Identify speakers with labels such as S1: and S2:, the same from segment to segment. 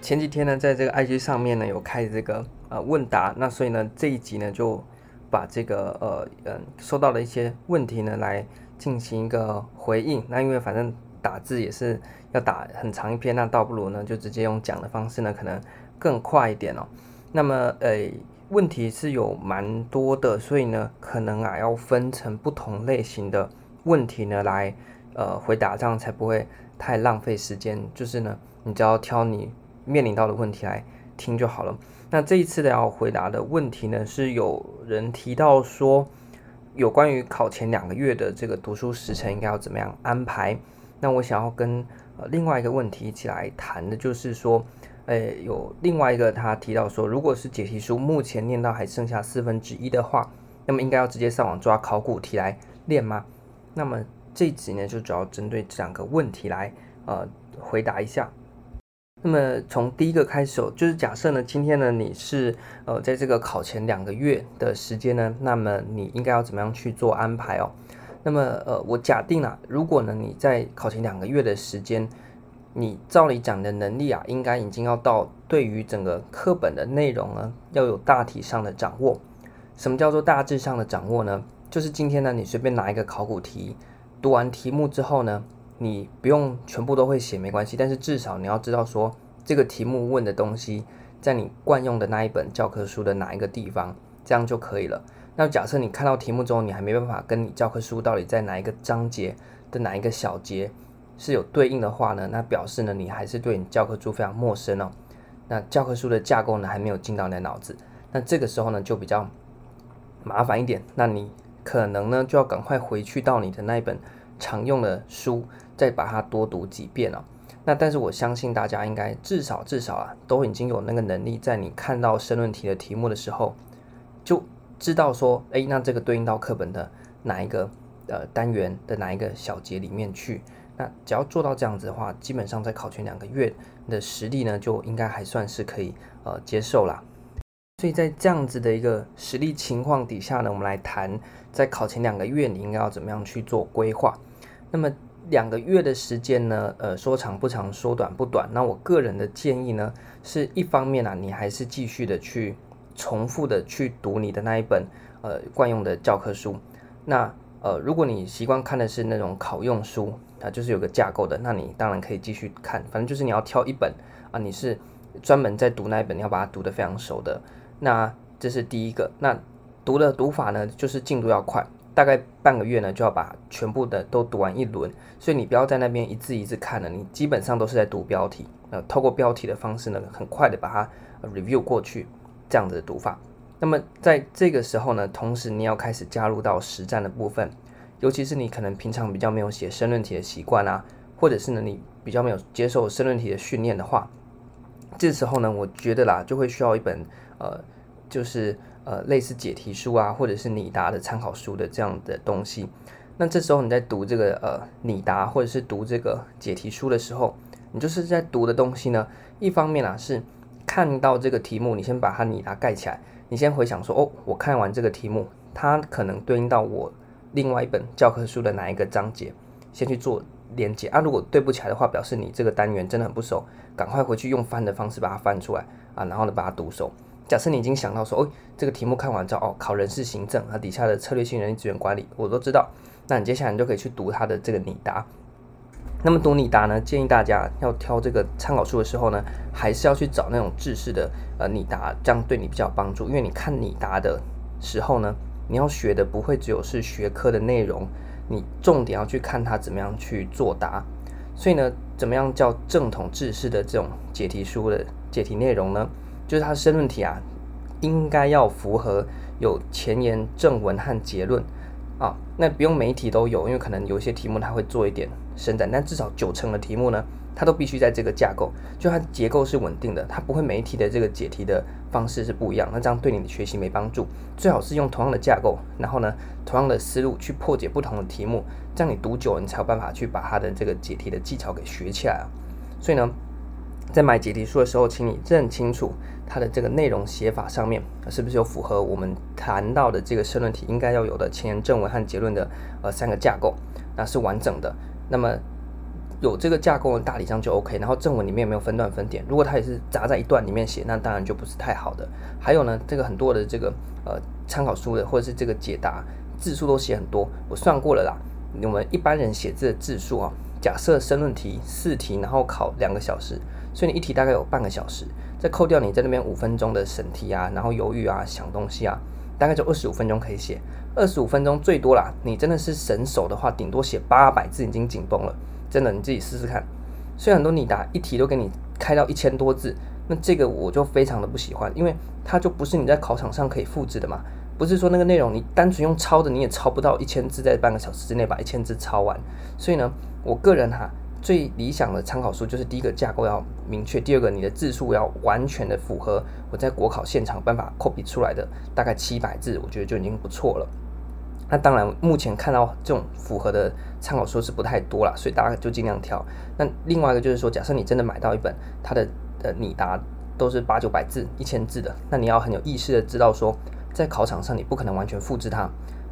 S1: 前几天呢，在这个 IG 上面呢有开这个呃问答，那所以呢这一集呢就把这个呃嗯收到的一些问题呢来进行一个回应。那因为反正打字也是要打很长一篇，那倒不如呢就直接用讲的方式呢可能更快一点哦。那么呃问题是有蛮多的，所以呢可能啊要分成不同类型的问题呢来呃回答，这样才不会太浪费时间。就是呢。你只要挑你面临到的问题来听就好了。那这一次的要回答的问题呢，是有人提到说，有关于考前两个月的这个读书时程应该要怎么样安排。那我想要跟呃另外一个问题一起来谈的，就是说，诶，有另外一个他提到说，如果是解题书目前念到还剩下四分之一的话，那么应该要直接上网抓考古题来练吗？那么这一集呢，就主要针对这两个问题来呃回答一下。那么从第一个开始，就是假设呢，今天呢你是呃在这个考前两个月的时间呢，那么你应该要怎么样去做安排哦？那么呃我假定啊，如果呢你在考前两个月的时间，你照理讲的能力啊，应该已经要到对于整个课本的内容呢要有大体上的掌握。什么叫做大致上的掌握呢？就是今天呢你随便拿一个考古题，读完题目之后呢。你不用全部都会写没关系，但是至少你要知道说这个题目问的东西在你惯用的那一本教科书的哪一个地方，这样就可以了。那假设你看到题目之后，你还没办法跟你教科书到底在哪一个章节的哪一个小节是有对应的话呢，那表示呢你还是对你教科书非常陌生哦。那教科书的架构呢还没有进到你的脑子，那这个时候呢就比较麻烦一点。那你可能呢就要赶快回去到你的那一本常用的书。再把它多读几遍了，那但是我相信大家应该至少至少啊，都已经有那个能力，在你看到申论题的题目的时候，就知道说，哎，那这个对应到课本的哪一个呃单元的哪一个小节里面去。那只要做到这样子的话，基本上在考前两个月的实力呢，就应该还算是可以呃接受啦。所以在这样子的一个实力情况底下呢，我们来谈在考前两个月你应该要怎么样去做规划。那么。两个月的时间呢，呃，说长不长，说短不短。那我个人的建议呢，是一方面啊，你还是继续的去重复的去读你的那一本呃惯用的教科书。那呃，如果你习惯看的是那种考用书啊，就是有个架构的，那你当然可以继续看。反正就是你要挑一本啊，你是专门在读那一本，你要把它读得非常熟的。那这是第一个。那读的读法呢，就是进度要快。大概半个月呢，就要把全部的都读完一轮，所以你不要在那边一字一字看了，你基本上都是在读标题，呃，透过标题的方式呢，很快的把它 review 过去，这样子的读法。那么在这个时候呢，同时你要开始加入到实战的部分，尤其是你可能平常比较没有写申论题的习惯啊，或者是呢你比较没有接受申论题的训练的话，这时候呢，我觉得啦，就会需要一本呃，就是。呃，类似解题书啊，或者是拟答的参考书的这样的东西。那这时候你在读这个呃拟答或者是读这个解题书的时候，你就是在读的东西呢，一方面啊是看到这个题目，你先把它拟答盖起来，你先回想说，哦，我看完这个题目，它可能对应到我另外一本教科书的哪一个章节，先去做连接啊。如果对不起来的话，表示你这个单元真的很不熟，赶快回去用翻的方式把它翻出来啊，然后呢把它读熟。假设你已经想到说，哦，这个题目看完之后，哦，考人事行政，和底下的策略性人力资源管理，我都知道。那你接下来你就可以去读他的这个拟答。那么读拟答呢，建议大家要挑这个参考书的时候呢，还是要去找那种制式的呃拟答，这样对你比较有帮助。因为你看拟答的时候呢，你要学的不会只有是学科的内容，你重点要去看它怎么样去作答。所以呢，怎么样叫正统制式的这种解题书的解题内容呢？就是它申论题啊，应该要符合有前言、正文和结论啊。那不用每一题都有，因为可能有一些题目它会做一点伸展，但至少九成的题目呢，它都必须在这个架构，就它结构是稳定的，它不会每一题的这个解题的方式是不一样，那这样对你的学习没帮助。最好是用同样的架构，然后呢，同样的思路去破解不同的题目，这样你读久了，你才有办法去把它的这个解题的技巧给学起来啊。所以呢。在买解题书的时候，请你认清楚它的这个内容写法上面是不是有符合我们谈到的这个申论题应该要有的前言、正文和结论的呃三个架构，那是完整的。那么有这个架构的大体上就 OK，然后正文里面有没有分段分点？如果它也是砸在一段里面写，那当然就不是太好的。还有呢，这个很多的这个呃参考书的或者是这个解答字数都写很多，我算过了啦。我们一般人写字的字数啊，假设申论题四题，然后考两个小时，所以你一题大概有半个小时，再扣掉你在那边五分钟的审题啊，然后犹豫啊、想东西啊，大概就二十五分钟可以写。二十五分钟最多啦，你真的是神手的话，顶多写八百字已经紧绷了。真的，你自己试试看。虽然很多你答一题都给你开到一千多字，那这个我就非常的不喜欢，因为它就不是你在考场上可以复制的嘛。不是说那个内容你单纯用抄的，你也抄不到一千字，在半个小时之内把一千字抄完。所以呢，我个人哈最理想的参考书就是第一个架构要明确，第二个你的字数要完全的符合我在国考现场办法 copy 出来的大概七百字，我觉得就已经不错了。那当然，目前看到这种符合的参考书是不太多了，所以大家就尽量挑。那另外一个就是说，假设你真的买到一本它的呃拟答都是八九百字、一千字的，那你要很有意识的知道说，在考场上你不可能完全复制它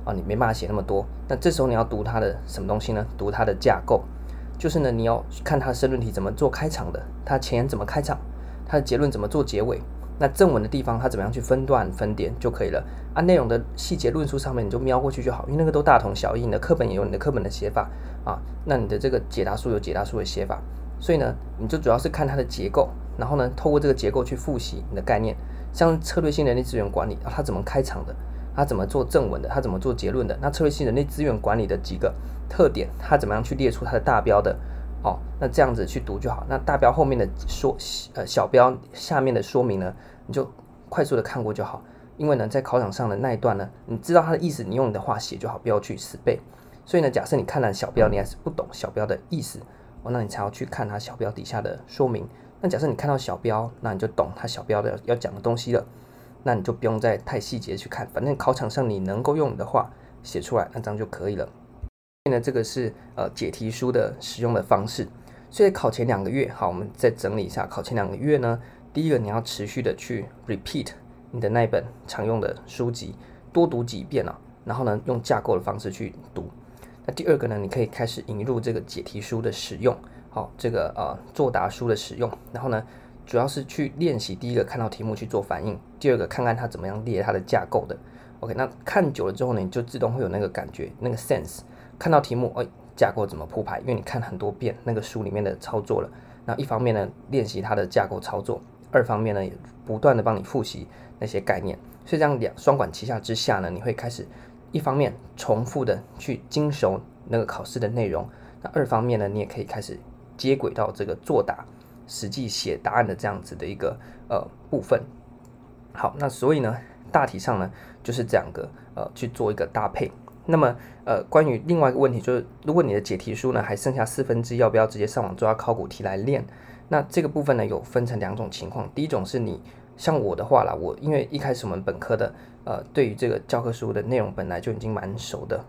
S1: 啊，你没办法写那么多。那这时候你要读它的什么东西呢？读它的架构，就是呢你要看它的申论题怎么做开场的，它前怎么开场，它的结论怎么做结尾。那正文的地方，它怎么样去分段分点就可以了。按、啊、内容的细节论述上面，你就瞄过去就好，因为那个都大同小异。你的课本也有你的课本的写法啊，那你的这个解答书有解答书的写法，所以呢，你就主要是看它的结构，然后呢，透过这个结构去复习你的概念。像策略性人力资源管理，啊、它怎么开场的？它怎么做正文的？它怎么做结论的？那策略性人力资源管理的几个特点，它怎么样去列出它的大标的？哦，那这样子去读就好。那大标后面的说呃小标下面的说明呢，你就快速的看过就好。因为呢，在考场上的那一段呢，你知道它的意思，你用你的话写就好，不要去死背。所以呢，假设你看了小标，你还是不懂小标的意思，哦，那你才要去看它小标底下的说明。那假设你看到小标，那你就懂它小标的要讲的东西了，那你就不用再太细节去看，反正考场上你能够用你的话写出来，那这样就可以了。现在这个是呃解题书的使用的方式，所以考前两个月，好，我们再整理一下。考前两个月呢，第一个你要持续的去 repeat 你的那一本常用的书籍，多读几遍啊，然后呢用架构的方式去读。那第二个呢，你可以开始引入这个解题书的使用，好，这个呃作答书的使用，然后呢主要是去练习第一个看到题目去做反应，第二个看看它怎么样列它的架构的。OK，那看久了之后呢，你就自动会有那个感觉，那个 sense。看到题目，哎，架构怎么铺排？因为你看很多遍那个书里面的操作了。那一方面呢，练习它的架构操作；二方面呢，也不断的帮你复习那些概念。所以这样两双管齐下之下呢，你会开始一方面重复的去精熟那个考试的内容，那二方面呢，你也可以开始接轨到这个作答、实际写答案的这样子的一个呃部分。好，那所以呢，大体上呢，就是这两个呃去做一个搭配。那么，呃，关于另外一个问题就是，如果你的解题书呢还剩下四分之一，要不要直接上网抓考古题来练？那这个部分呢有分成两种情况。第一种是你像我的话啦，我因为一开始我们本科的呃对于这个教科书的内容本来就已经蛮熟的，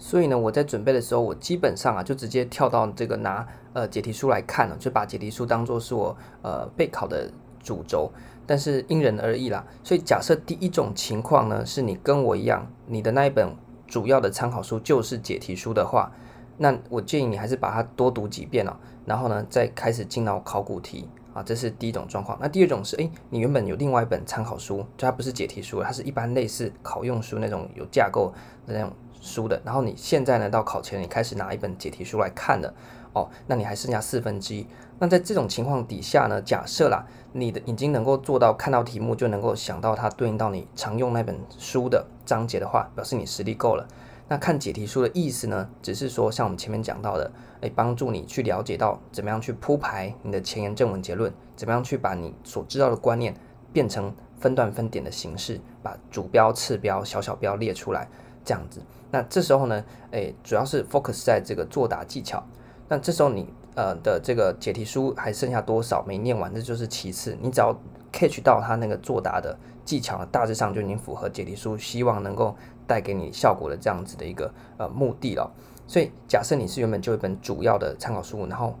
S1: 所以呢我在准备的时候，我基本上啊就直接跳到这个拿呃解题书来看了，就把解题书当做是我呃备考的主轴。但是因人而异啦，所以假设第一种情况呢是你跟我一样，你的那一本。主要的参考书就是解题书的话，那我建议你还是把它多读几遍哦，然后呢再开始进到考古题啊，这是第一种状况。那第二种是，诶，你原本有另外一本参考书，就它不是解题书，它是一般类似考用书那种有架构的那种书的，然后你现在呢到考前你开始拿一本解题书来看了。哦，那你还剩下四分之一。那在这种情况底下呢，假设啦，你的已经能够做到看到题目就能够想到它对应到你常用那本书的章节的话，表示你实力够了。那看解题书的意思呢，只是说像我们前面讲到的，诶，帮助你去了解到怎么样去铺排你的前言、正文、结论，怎么样去把你所知道的观念变成分段分点的形式，把主标、次标、小小标列出来，这样子。那这时候呢，诶，主要是 focus 在这个作答技巧。那这时候你呃的这个解题书还剩下多少没念完，这就是其次。你只要 catch 到他那个作答的技巧，大致上就已经符合解题书希望能够带给你效果的这样子的一个呃目的了。所以假设你是原本就一本主要的参考书，然后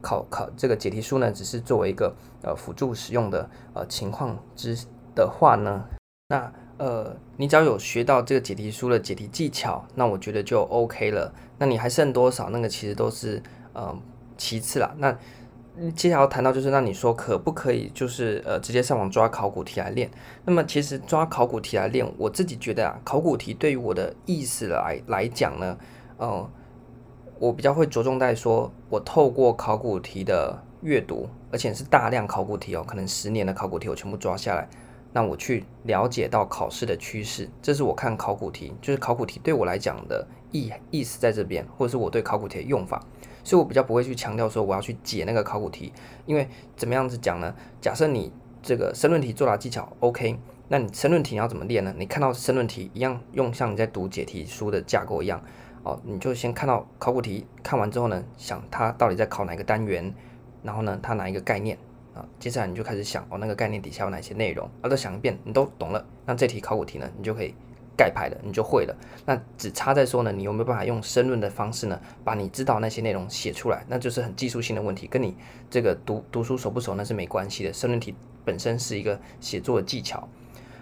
S1: 考考这个解题书呢，只是作为一个呃辅助使用的呃情况之的话呢，那。呃，你只要有学到这个解题书的解题技巧，那我觉得就 OK 了。那你还剩多少？那个其实都是呃其次啦。那接下来要谈到就是，那你说可不可以就是呃直接上网抓考古题来练？那么其实抓考古题来练，我自己觉得啊，考古题对于我的意思来来讲呢，呃，我比较会着重在说，我透过考古题的阅读，而且是大量考古题哦，可能十年的考古题我全部抓下来，那我去了解到考试的趋势，这是我看考古题，就是考古题对我来讲的意意思在这边，或者是我对考古题的用法。所以我比较不会去强调说我要去解那个考古题，因为怎么样子讲呢？假设你这个申论题作答技巧 OK，那你申论题你要怎么练呢？你看到申论题一样，用像你在读解题书的架构一样，哦，你就先看到考古题，看完之后呢，想它到底在考哪个单元，然后呢，它哪一个概念啊？接下来你就开始想哦，那个概念底下有哪些内容，啊，都想一遍，你都懂了，那这题考古题呢，你就可以。盖牌的你就会了，那只差在说呢，你有没有办法用申论的方式呢，把你知道那些内容写出来，那就是很技术性的问题，跟你这个读读书熟不熟那是没关系的。申论题本身是一个写作的技巧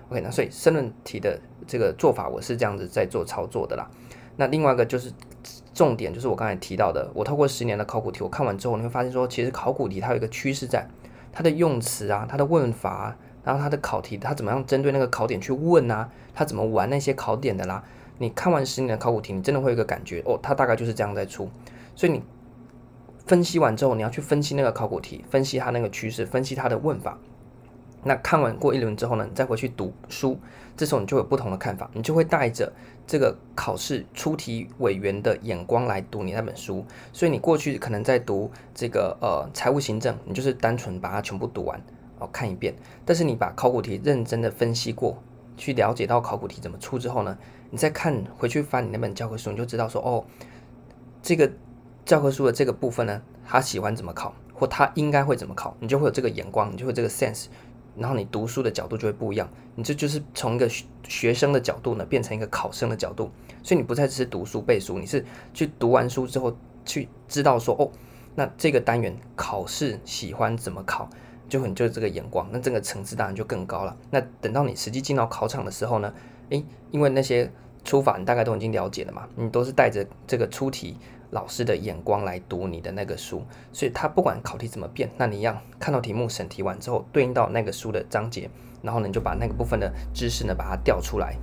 S1: ，OK，那所以申论题的这个做法我是这样子在做操作的啦。那另外一个就是重点，就是我刚才提到的，我透过十年的考古题，我看完之后你会发现说，其实考古题它有一个趋势在，它的用词啊，它的问法。然后他的考题，他怎么样针对那个考点去问啊？他怎么玩那些考点的啦？你看完十年的考古题，你真的会有一个感觉哦，他大概就是这样在出。所以你分析完之后，你要去分析那个考古题，分析它那个趋势，分析它的问法。那看完过一轮之后呢，你再回去读书，这时候你就有不同的看法，你就会带着这个考试出题委员的眼光来读你那本书。所以你过去可能在读这个呃财务行政，你就是单纯把它全部读完。哦，看一遍，但是你把考古题认真的分析过，去了解到考古题怎么出之后呢，你再看回去翻你那本教科书，你就知道说，哦，这个教科书的这个部分呢，他喜欢怎么考，或他应该会怎么考，你就会有这个眼光，你就会这个 sense，然后你读书的角度就会不一样，你这就是从一个学生的角度呢，变成一个考生的角度，所以你不再只是读书背书，你是去读完书之后去知道说，哦，那这个单元考试喜欢怎么考。就很就是这个眼光，那这个层次当然就更高了。那等到你实际进到考场的时候呢，诶，因为那些出法你大概都已经了解了嘛，你都是带着这个出题老师的眼光来读你的那个书，所以他不管考题怎么变，那你一样看到题目审题完之后，对应到那个书的章节，然后呢你就把那个部分的知识呢把它调出来，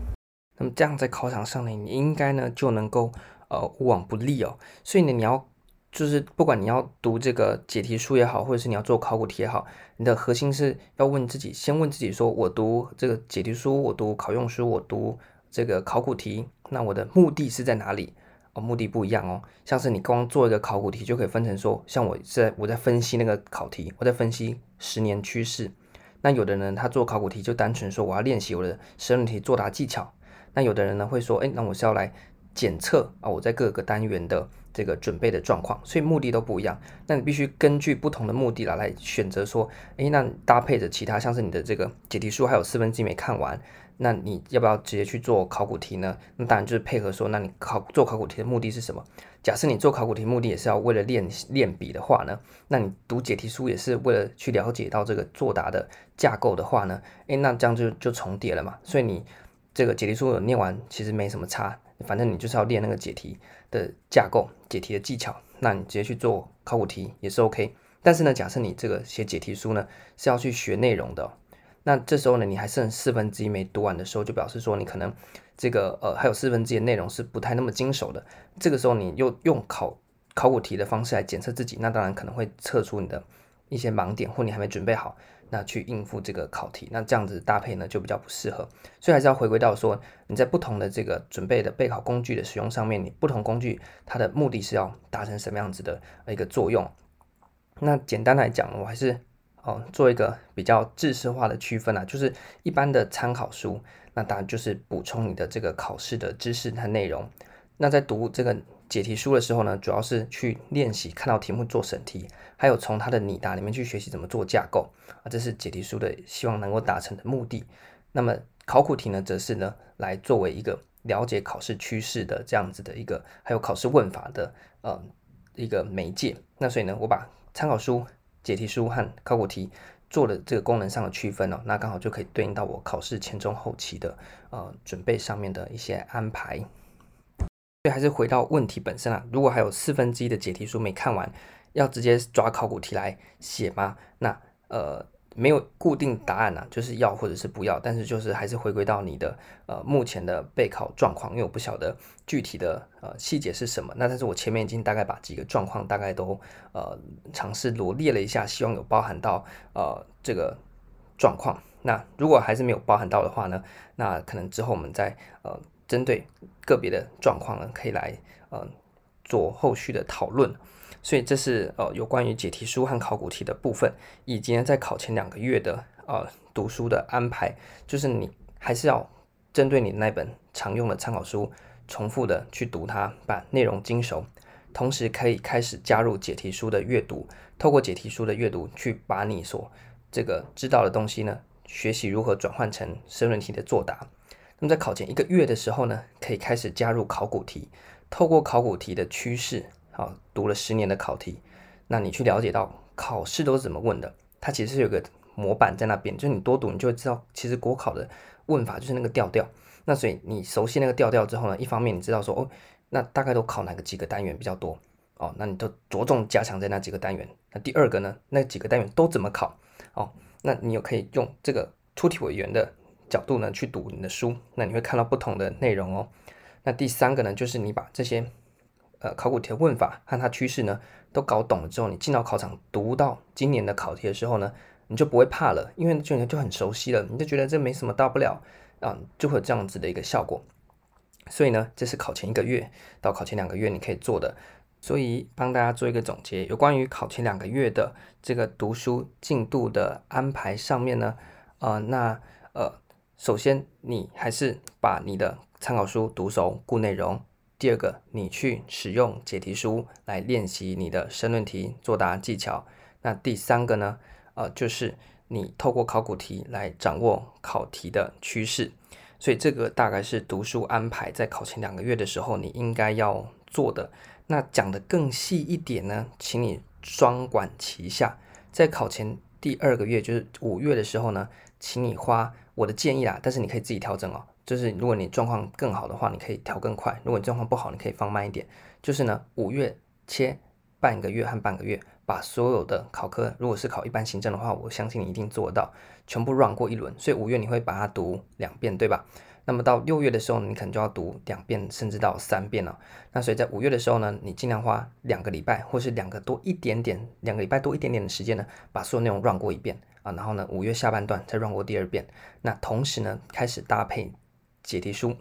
S1: 那么这样在考场上呢，你应该呢就能够呃无往不利哦。所以呢你要。就是不管你要读这个解题书也好，或者是你要做考古题也好，你的核心是要问自己，先问自己说：我读这个解题书，我读考用书，我读这个考古题，那我的目的是在哪里？哦，目的不一样哦。像是你光做一个考古题，就可以分成说，像我在我在分析那个考题，我在分析十年趋势。那有的人他做考古题就单纯说我要练习我的申论题作答技巧。那有的人呢会说，哎，那我是要来检测啊我在各个单元的。这个准备的状况，所以目的都不一样。那你必须根据不同的目的来来选择说，诶，那搭配着其他，像是你的这个解题书还有四分之一没看完，那你要不要直接去做考古题呢？那当然就是配合说，那你考做考古题的目的是什么？假设你做考古题目的也是要为了练练笔的话呢，那你读解题书也是为了去了解到这个作答的架构的话呢，诶，那这样就就重叠了嘛。所以你这个解题书有念完，其实没什么差。反正你就是要练那个解题的架构、解题的技巧，那你直接去做考古题也是 OK。但是呢，假设你这个写解题书呢是要去学内容的，那这时候呢你还剩四分之一没读完的时候，就表示说你可能这个呃还有四分之一的内容是不太那么经熟的。这个时候你又用考考古题的方式来检测自己，那当然可能会测出你的一些盲点，或你还没准备好。那去应付这个考题，那这样子搭配呢就比较不适合，所以还是要回归到说你在不同的这个准备的备考工具的使用上面，你不同工具它的目的是要达成什么样子的一个作用。那简单来讲，我还是哦做一个比较制式化的区分啊，就是一般的参考书，那当然就是补充你的这个考试的知识和内容。那在读这个解题书的时候呢，主要是去练习看到题目做审题，还有从它的拟答里面去学习怎么做架构啊，这是解题书的希望能够达成的目的。那么考古题呢，则是呢来作为一个了解考试趋势的这样子的一个，还有考试问法的呃一个媒介。那所以呢，我把参考书、解题书和考古题做了这个功能上的区分哦，那刚好就可以对应到我考试前中后期的呃准备上面的一些安排。所以还是回到问题本身啊，如果还有四分之一的解题书没看完，要直接抓考古题来写吗？那呃。没有固定答案呐、啊，就是要或者是不要，但是就是还是回归到你的呃目前的备考状况，因为我不晓得具体的呃细节是什么。那但是我前面已经大概把几个状况大概都呃尝试罗列了一下，希望有包含到呃这个状况。那如果还是没有包含到的话呢，那可能之后我们再呃针对个别的状况呢，可以来呃做后续的讨论。所以这是呃有关于解题书和考古题的部分，以及呢在考前两个月的呃读书的安排，就是你还是要针对你那本常用的参考书，重复的去读它，把内容精熟，同时可以开始加入解题书的阅读，透过解题书的阅读去把你所这个知道的东西呢，学习如何转换成申论题的作答。那么在考前一个月的时候呢，可以开始加入考古题，透过考古题的趋势。好，读了十年的考题，那你去了解到考试都是怎么问的？它其实是有个模板在那边，就是你多读，你就知道，其实国考的问法就是那个调调。那所以你熟悉那个调调之后呢，一方面你知道说，哦，那大概都考哪个几个单元比较多？哦，那你都着重加强在那几个单元。那第二个呢，那几个单元都怎么考？哦，那你又可以用这个出题委员的角度呢去读你的书，那你会看到不同的内容哦。那第三个呢，就是你把这些。呃，考古题的问法和它趋势呢，都搞懂了之后，你进到考场读到今年的考题的时候呢，你就不会怕了，因为就你就很熟悉了，你就觉得这没什么大不了啊，就会有这样子的一个效果。所以呢，这是考前一个月到考前两个月你可以做的。所以帮大家做一个总结，有关于考前两个月的这个读书进度的安排上面呢，呃，那呃，首先你还是把你的参考书读熟，顾内容。第二个，你去使用解题书来练习你的申论题作答技巧。那第三个呢？呃，就是你透过考古题来掌握考题的趋势。所以这个大概是读书安排在考前两个月的时候你应该要做的。那讲得更细一点呢，请你双管齐下，在考前第二个月，就是五月的时候呢，请你花我的建议啦，但是你可以自己调整哦。就是如果你状况更好的话，你可以调更快；如果你状况不好，你可以放慢一点。就是呢，五月切半个月和半个月，把所有的考科，如果是考一般行政的话，我相信你一定做到，全部 run 过一轮。所以五月你会把它读两遍，对吧？那么到六月的时候，你可能就要读两遍，甚至到三遍了。那所以在五月的时候呢，你尽量花两个礼拜，或是两个多一点点，两个礼拜多一点点的时间呢，把所有内容 run 过一遍啊。然后呢，五月下半段再 run 过第二遍。那同时呢，开始搭配。解题书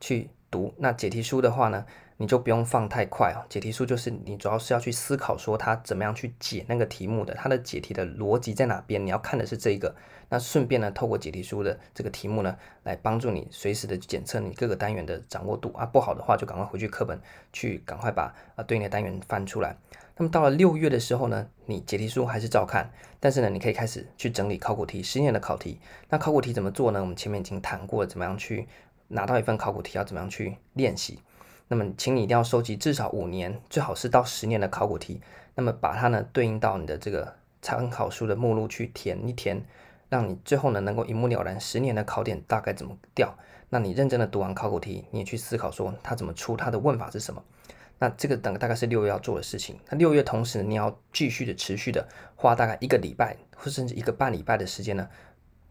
S1: 去读，那解题书的话呢，你就不用放太快哦。解题书就是你主要是要去思考说它怎么样去解那个题目的，它的解题的逻辑在哪边，你要看的是这个。那顺便呢，透过解题书的这个题目呢，来帮助你随时的检测你各个单元的掌握度啊。不好的话，就赶快回去课本去赶快把啊对应的单元翻出来。那么到了六月的时候呢，你解题书还是照看，但是呢，你可以开始去整理考古题，十年的考题。那考古题怎么做呢？我们前面已经谈过了，怎么样去拿到一份考古题要怎么样去练习。那么，请你一定要收集至少五年，最好是到十年的考古题。那么把它呢对应到你的这个参考书的目录去填一填，让你最后呢能够一目了然，十年的考点大概怎么调。那你认真的读完考古题，你也去思考说它怎么出，它的问法是什么。那这个等大概是六月要做的事情。那六月同时你要继续的持续的花大概一个礼拜或甚至一个半礼拜的时间呢，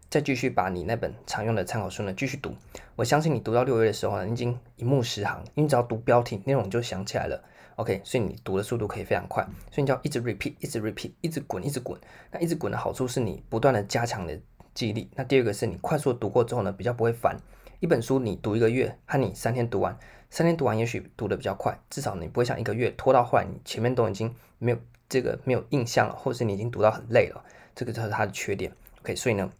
S1: 再继续把你那本常用的参考书呢继续读。我相信你读到六月的时候呢，已经一目十行，因为只要读标题内容就想起来了。OK，所以你读的速度可以非常快。所以你就要一直 repeat，一直 repeat，一直滚，一直滚。那一直滚的好处是你不断的加强的记忆力。那第二个是你快速读过之后呢，比较不会烦。一本书你读一个月和你三天读完。三天读完，也许读的比较快，至少你不会像一个月拖到后来，你前面都已经没有这个没有印象了，或者是你已经读到很累了，这个就是它的缺点。OK，所以呢，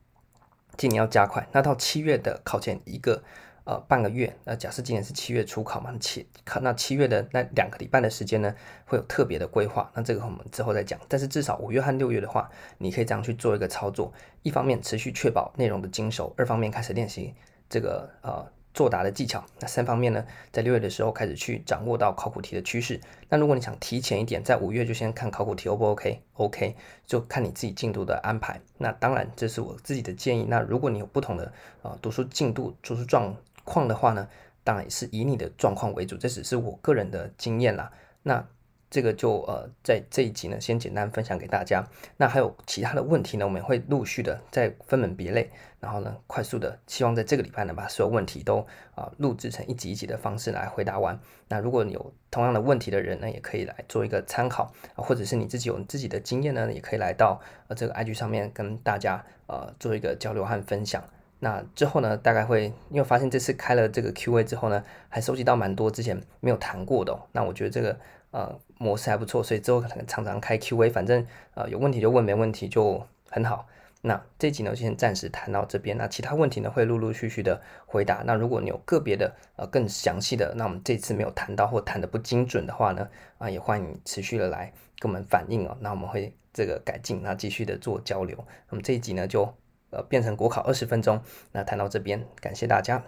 S1: 今年要加快。那到七月的考前一个呃半个月，那假设今年是七月初考嘛，七考那七月的那两个礼拜的时间呢，会有特别的规划。那这个我们之后再讲。但是至少五月和六月的话，你可以这样去做一个操作：一方面持续确保内容的精熟，二方面开始练习这个呃。作答的技巧，那三方面呢，在六月的时候开始去掌握到考古题的趋势。那如果你想提前一点，在五月就先看考古题，O 不 OK？OK，就看你自己进度的安排。那当然，这是我自己的建议。那如果你有不同的啊读书进度、读书状况的话呢，当然是以你的状况为主。这只是我个人的经验啦。那这个就呃在这一集呢，先简单分享给大家。那还有其他的问题呢，我们会陆续的再分门别类，然后呢，快速的，希望在这个礼拜呢，把所有问题都啊、录制成一集一集的方式来回答完。那如果你有同样的问题的人呢，也可以来做一个参考啊，或者是你自己有自己的经验呢，也可以来到呃这个 IG 上面跟大家呃做一个交流和分享。那之后呢，大概会因为发现这次开了这个 Q&A 之后呢，还收集到蛮多之前没有谈过的。那我觉得这个呃模式还不错，所以之后可能常常开 Q&A，反正呃有问题就问，没问题就很好。那这集呢，先暂时谈到这边。那其他问题呢，会陆陆续续的回答。那如果你有个别的呃更详细的，那我们这次没有谈到或谈的不精准的话呢，啊也欢迎持续的来跟我们反映哦。那我们会这个改进，那继续的做交流。那么这一集呢就。呃，变成国考二十分钟，那谈到这边，感谢大家。